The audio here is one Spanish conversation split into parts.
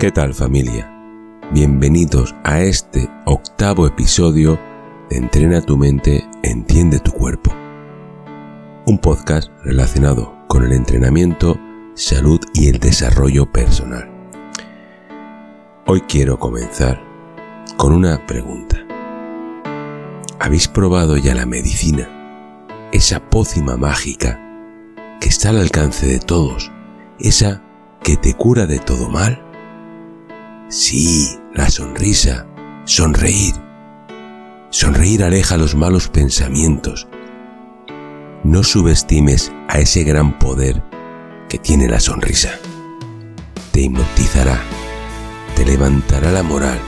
¿Qué tal familia? Bienvenidos a este octavo episodio de Entrena tu mente, entiende tu cuerpo. Un podcast relacionado con el entrenamiento, salud y el desarrollo personal. Hoy quiero comenzar con una pregunta. ¿Habéis probado ya la medicina? Esa pócima mágica que está al alcance de todos, esa que te cura de todo mal. Sí, la sonrisa, sonreír. Sonreír aleja los malos pensamientos. No subestimes a ese gran poder que tiene la sonrisa. Te hipnotizará, te levantará la moral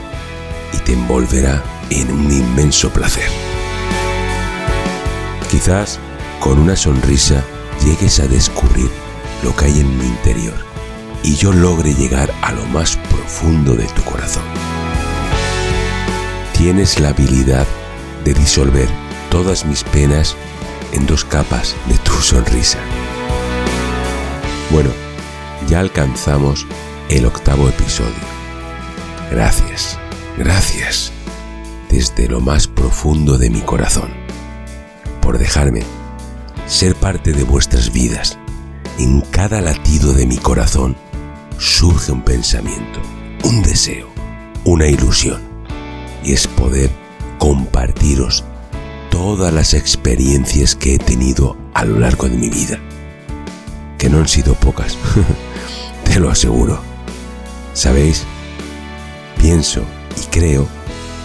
y te envolverá en un inmenso placer. Quizás con una sonrisa llegues a descubrir lo que hay en mi interior y yo logre llegar a lo más profundo de tu corazón. Tienes la habilidad de disolver todas mis penas en dos capas de tu sonrisa. Bueno, ya alcanzamos el octavo episodio. Gracias, gracias, desde lo más profundo de mi corazón, por dejarme ser parte de vuestras vidas. En cada latido de mi corazón surge un pensamiento, un deseo, una ilusión. Y es poder compartiros todas las experiencias que he tenido a lo largo de mi vida. Que no han sido pocas, te lo aseguro. ¿Sabéis? Pienso y creo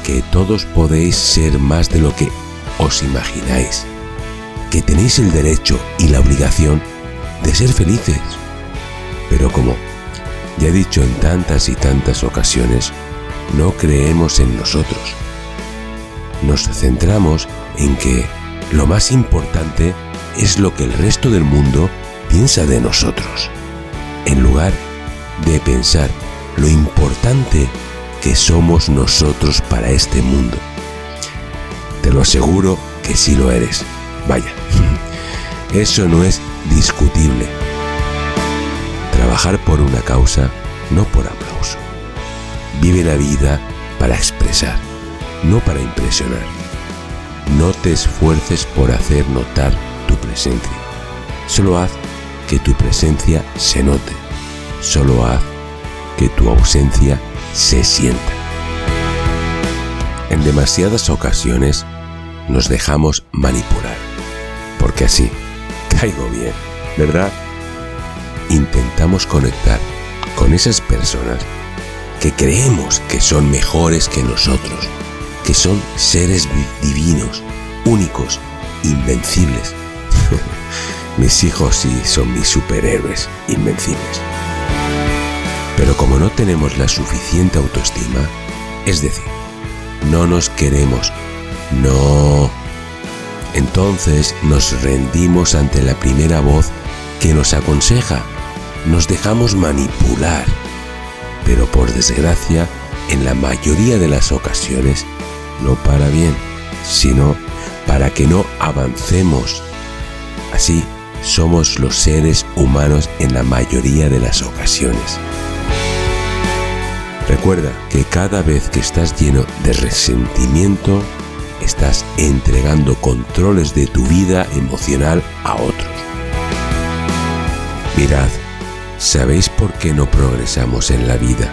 que todos podéis ser más de lo que os imagináis que tenéis el derecho y la obligación de ser felices. Pero como ya he dicho en tantas y tantas ocasiones, no creemos en nosotros. Nos centramos en que lo más importante es lo que el resto del mundo piensa de nosotros, en lugar de pensar lo importante que somos nosotros para este mundo. Te lo aseguro que sí lo eres. Vaya, eso no es discutible. Trabajar por una causa, no por aplauso. Vive la vida para expresar, no para impresionar. No te esfuerces por hacer notar tu presencia. Solo haz que tu presencia se note. Solo haz que tu ausencia se sienta. En demasiadas ocasiones nos dejamos manipular porque así caigo bien, ¿verdad? Intentamos conectar con esas personas que creemos que son mejores que nosotros, que son seres divinos, únicos, invencibles. mis hijos sí son mis superhéroes invencibles. Pero como no tenemos la suficiente autoestima, es decir, no nos queremos, no entonces nos rendimos ante la primera voz que nos aconseja, nos dejamos manipular, pero por desgracia, en la mayoría de las ocasiones, no para bien, sino para que no avancemos. Así somos los seres humanos en la mayoría de las ocasiones. Recuerda que cada vez que estás lleno de resentimiento, estás entregando controles de tu vida emocional a otros. Mirad, ¿sabéis por qué no progresamos en la vida,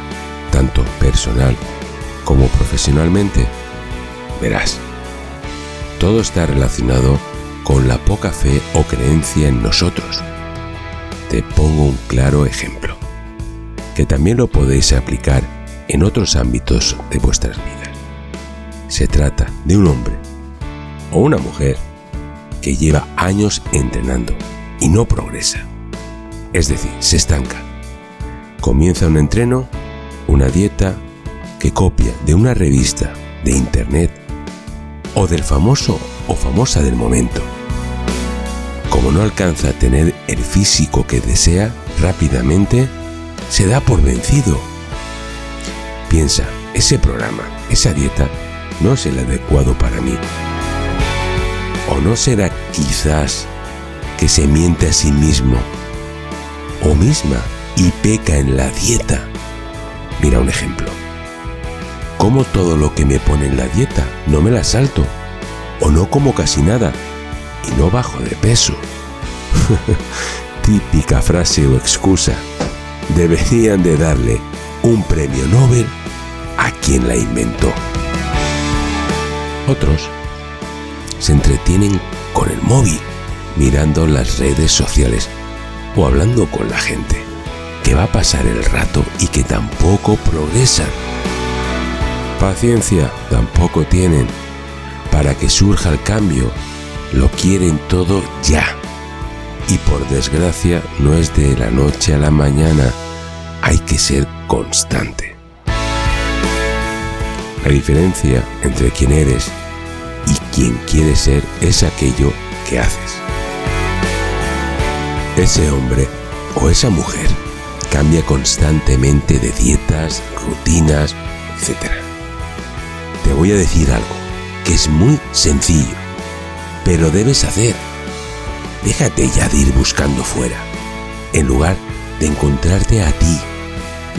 tanto personal como profesionalmente? Verás, todo está relacionado con la poca fe o creencia en nosotros. Te pongo un claro ejemplo, que también lo podéis aplicar en otros ámbitos de vuestras vidas se trata de un hombre o una mujer que lleva años entrenando y no progresa. Es decir, se estanca. Comienza un entreno, una dieta que copia de una revista de internet o del famoso o famosa del momento. Como no alcanza a tener el físico que desea rápidamente, se da por vencido. Piensa, ese programa, esa dieta, no es el adecuado para mí. ¿O no será quizás que se miente a sí mismo o misma y peca en la dieta Mira un ejemplo. Como todo lo que me pone en la dieta, no me la salto. O no como casi nada y no bajo de peso. Típica frase o excusa. Deberían de darle un premio Nobel a quien la inventó. Otros se entretienen con el móvil, mirando las redes sociales o hablando con la gente, que va a pasar el rato y que tampoco progresan. Paciencia tampoco tienen. Para que surja el cambio, lo quieren todo ya. Y por desgracia no es de la noche a la mañana, hay que ser constante. La diferencia entre quién eres y quien quieres ser es aquello que haces. Ese hombre o esa mujer cambia constantemente de dietas, rutinas, etc. Te voy a decir algo que es muy sencillo, pero debes hacer. Déjate ya de ir buscando fuera, en lugar de encontrarte a ti.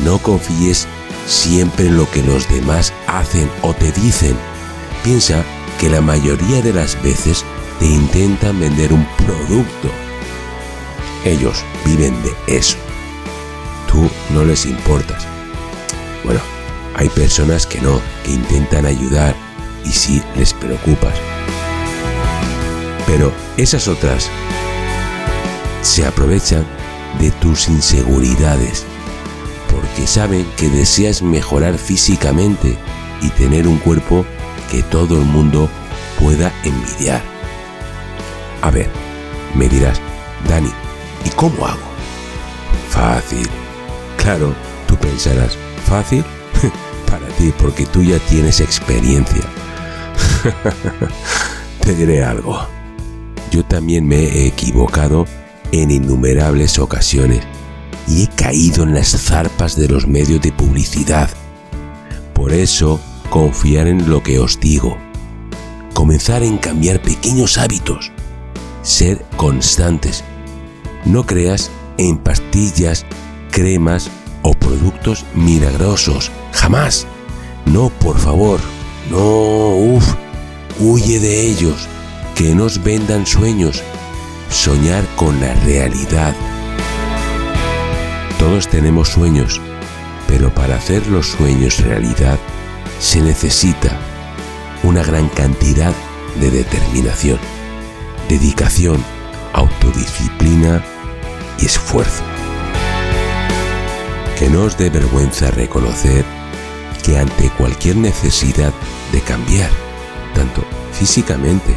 No confíes siempre en lo que los demás hacen o te dicen. Piensa que la mayoría de las veces te intentan vender un producto. Ellos viven de eso. Tú no les importas. Bueno, hay personas que no, que intentan ayudar y sí les preocupas. Pero esas otras se aprovechan de tus inseguridades porque saben que deseas mejorar físicamente y tener un cuerpo que todo el mundo pueda envidiar. A ver, me dirás, Dani, ¿y cómo hago? Fácil. Claro, tú pensarás, ¿fácil? Para ti, porque tú ya tienes experiencia. Te diré algo. Yo también me he equivocado en innumerables ocasiones y he caído en las zarpas de los medios de publicidad. Por eso, confiar en lo que os digo. Comenzar en cambiar pequeños hábitos. Ser constantes. No creas en pastillas, cremas o productos milagrosos. Jamás. No, por favor. No, uff. Huye de ellos. Que nos vendan sueños. Soñar con la realidad todos tenemos sueños, pero para hacer los sueños realidad se necesita una gran cantidad de determinación, dedicación, autodisciplina y esfuerzo. Que no os dé vergüenza reconocer que ante cualquier necesidad de cambiar, tanto físicamente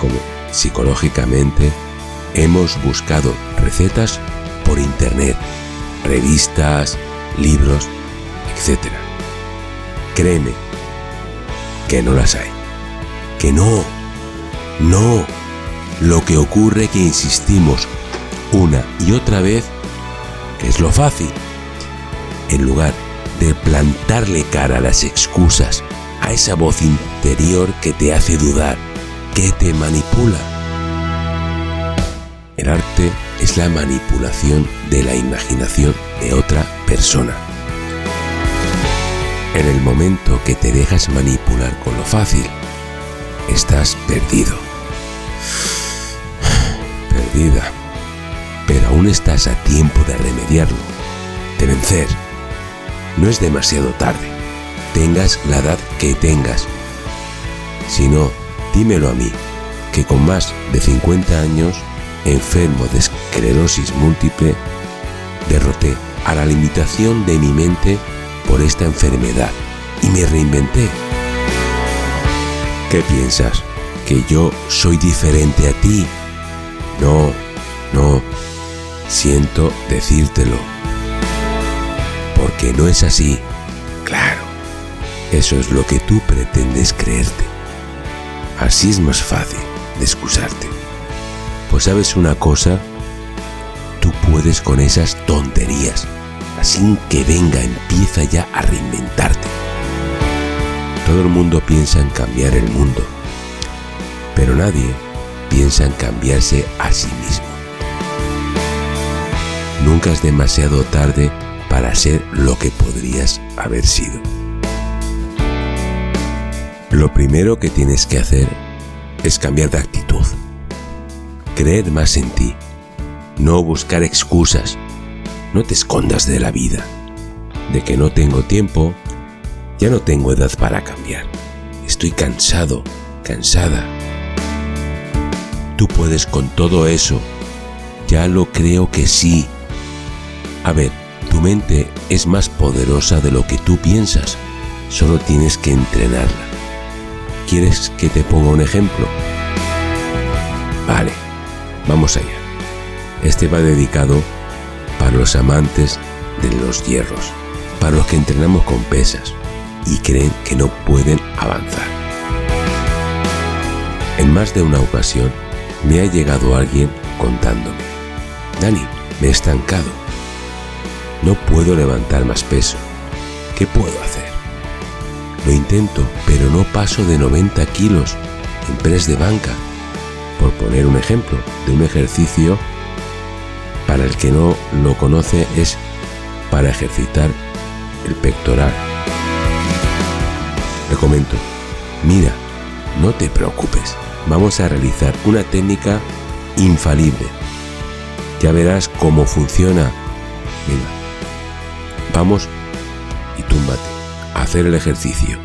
como psicológicamente, hemos buscado recetas por internet revistas, libros, etc. Créeme que no las hay. Que no, no. Lo que ocurre que insistimos una y otra vez es lo fácil. En lugar de plantarle cara a las excusas, a esa voz interior que te hace dudar, que te manipula. El arte es la manipulación de la imaginación de otra persona. En el momento que te dejas manipular con lo fácil, estás perdido. Perdida. Pero aún estás a tiempo de remediarlo, de vencer. No es demasiado tarde. Tengas la edad que tengas. Si no, dímelo a mí, que con más de 50 años enfermo de esclerosis múltiple, derroté a la limitación de mi mente por esta enfermedad y me reinventé. ¿Qué piensas? ¿Que yo soy diferente a ti? No, siento decírtelo. Porque no es así. Claro, eso es lo que tú pretendes creerte. Así es más fácil de excusarte. Pues sabes una cosa, tú puedes con esas tonterías. Así que venga, empieza ya a reinventarte. Todo el mundo piensa en cambiar el mundo, pero nadie piensa en cambiarse a sí mismo. Nunca es demasiado tarde para ser lo que podrías haber sido. Lo primero que tienes que hacer es cambiar de actitud, creer más en ti, no buscar excusas, no te escondas de la vida, de que no tengo tiempo, ya no tengo edad para cambiar, estoy cansado, cansada. Tú puedes con todo eso, ya lo creo que sí. A ver, tu mente es más poderosa de lo que tú piensas, solo tienes que entrenarla. ¿Quieres que te ponga un ejemplo? Vale, vamos allá. Este va dedicado para los amantes de los hierros, para los que entrenamos con pesas y creen que no pueden avanzar. En más de una ocasión me ha llegado alguien contándome, Dani, me he estancado, no puedo levantar más peso, ¿qué puedo hacer? Lo intento, pero no paso de 90 kilos en press de banca, por poner un ejemplo de un ejercicio para el que no lo conoce es para ejercitar el pectoral. Le comento, mira, no te preocupes, vamos a realizar una técnica infalible. Ya verás cómo funciona. Venga, vamos y túmbate hacer el ejercicio.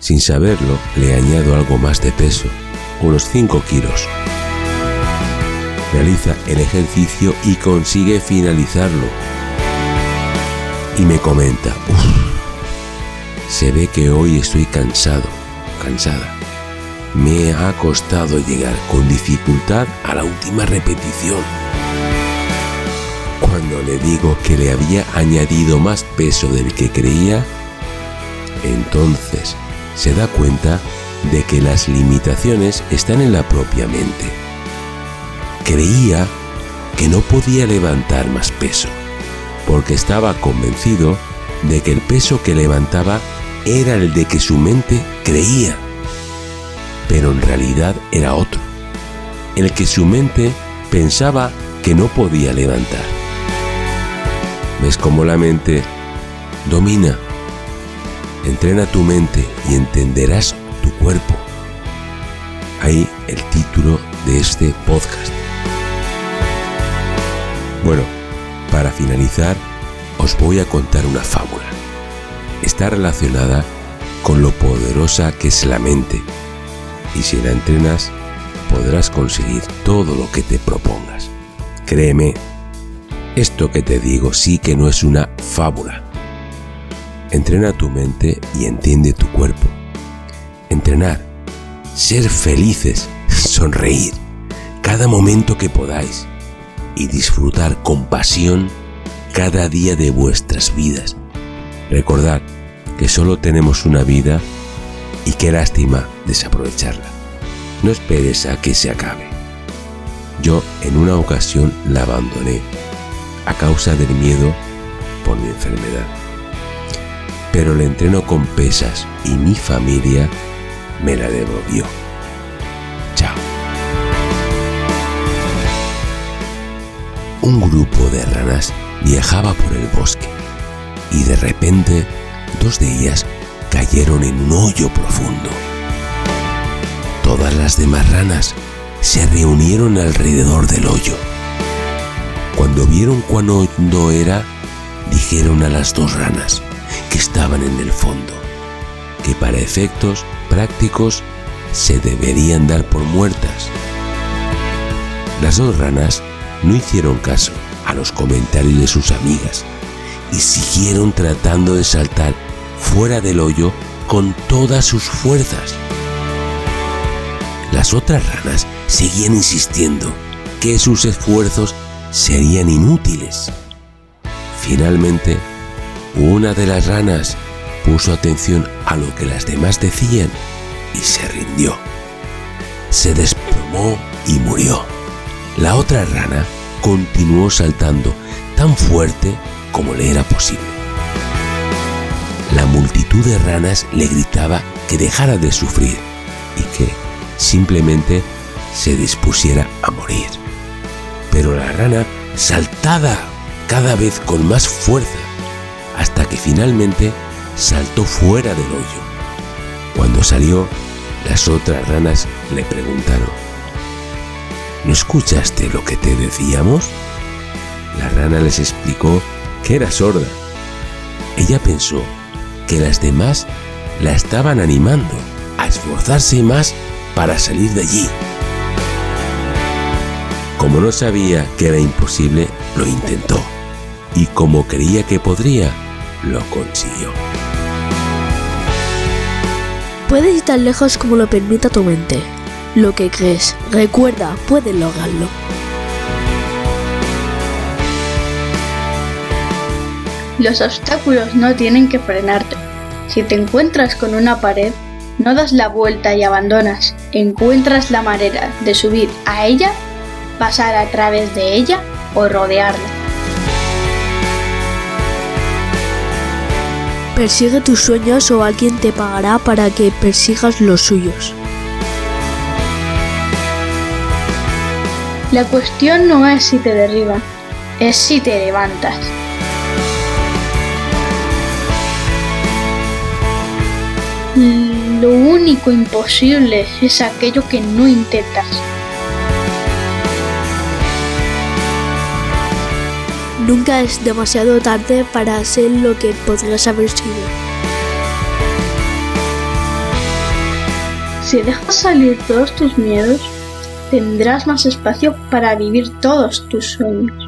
Sin saberlo, le añado algo más de peso, unos 5 kilos realiza el ejercicio y consigue finalizarlo. Y me comenta, se ve que hoy estoy cansado, cansada. Me ha costado llegar con dificultad a la última repetición. Cuando le digo que le había añadido más peso del que creía, entonces se da cuenta de que las limitaciones están en la propia mente creía que no podía levantar más peso, porque estaba convencido de que el peso que levantaba era el de que su mente creía, pero en realidad era otro, el que su mente pensaba que no podía levantar. ¿Ves cómo la mente domina? Entrena tu mente y entenderás tu cuerpo. Ahí el título de este podcast. Bueno, para finalizar, os voy a contar una fábula. Está relacionada con lo poderosa que es la mente, y si la entrenas, podrás conseguir todo lo que te propongas. Créeme, esto que te digo sí que no es una fábula. Entrena tu mente y entiende tu cuerpo. Entrenar, ser felices, sonreír, cada momento que podáis y disfrutar con pasión cada día de vuestras vidas. Recordad que solo tenemos una vida y qué lástima desaprovecharla. No esperes a que se acabe. Yo en una ocasión la abandoné a causa del miedo por mi enfermedad. Pero le entreno con pesas y mi familia me la devolvió. un grupo de ranas viajaba por el bosque y de repente dos de ellas cayeron en un hoyo profundo. Todas las demás ranas se reunieron alrededor del hoyo. Cuando vieron cuán hondo era, dijeron a las dos ranas que estaban en el fondo, que para efectos prácticos se deberían dar por muertas. Las dos ranas no hicieron caso a los comentarios de sus amigas y siguieron tratando de saltar fuera del hoyo con todas sus fuerzas. Las otras ranas seguían insistiendo que sus esfuerzos serían inútiles. Finalmente, una de las ranas puso atención a lo que las demás decían y se rindió. Se desplomó y murió. La otra rana continuó saltando tan fuerte como le era posible. La multitud de ranas le gritaba que dejara de sufrir y que simplemente se dispusiera a morir. Pero la rana, saltada cada vez con más fuerza finalmente saltó fuera del hoyo. Cuando salió, las otras ranas le preguntaron, ¿no escuchaste lo que te decíamos? La rana les explicó que era sorda. Ella pensó que las demás la estaban animando a esforzarse más para salir de allí. Como no sabía que era imposible, lo intentó. Y como creía que podría, lo consiguió. Puedes ir tan lejos como lo permita tu mente. Lo que crees, recuerda, puedes lograrlo. Los obstáculos no tienen que frenarte. Si te encuentras con una pared, no das la vuelta y abandonas. Encuentras la manera de subir a ella, pasar a través de ella o rodearla. Persigue tus sueños o alguien te pagará para que persigas los suyos. La cuestión no es si te derriban, es si te levantas. Lo único imposible es aquello que no intentas. Nunca es demasiado tarde para ser lo que podrías haber sido. Si dejas salir todos tus miedos, tendrás más espacio para vivir todos tus sueños.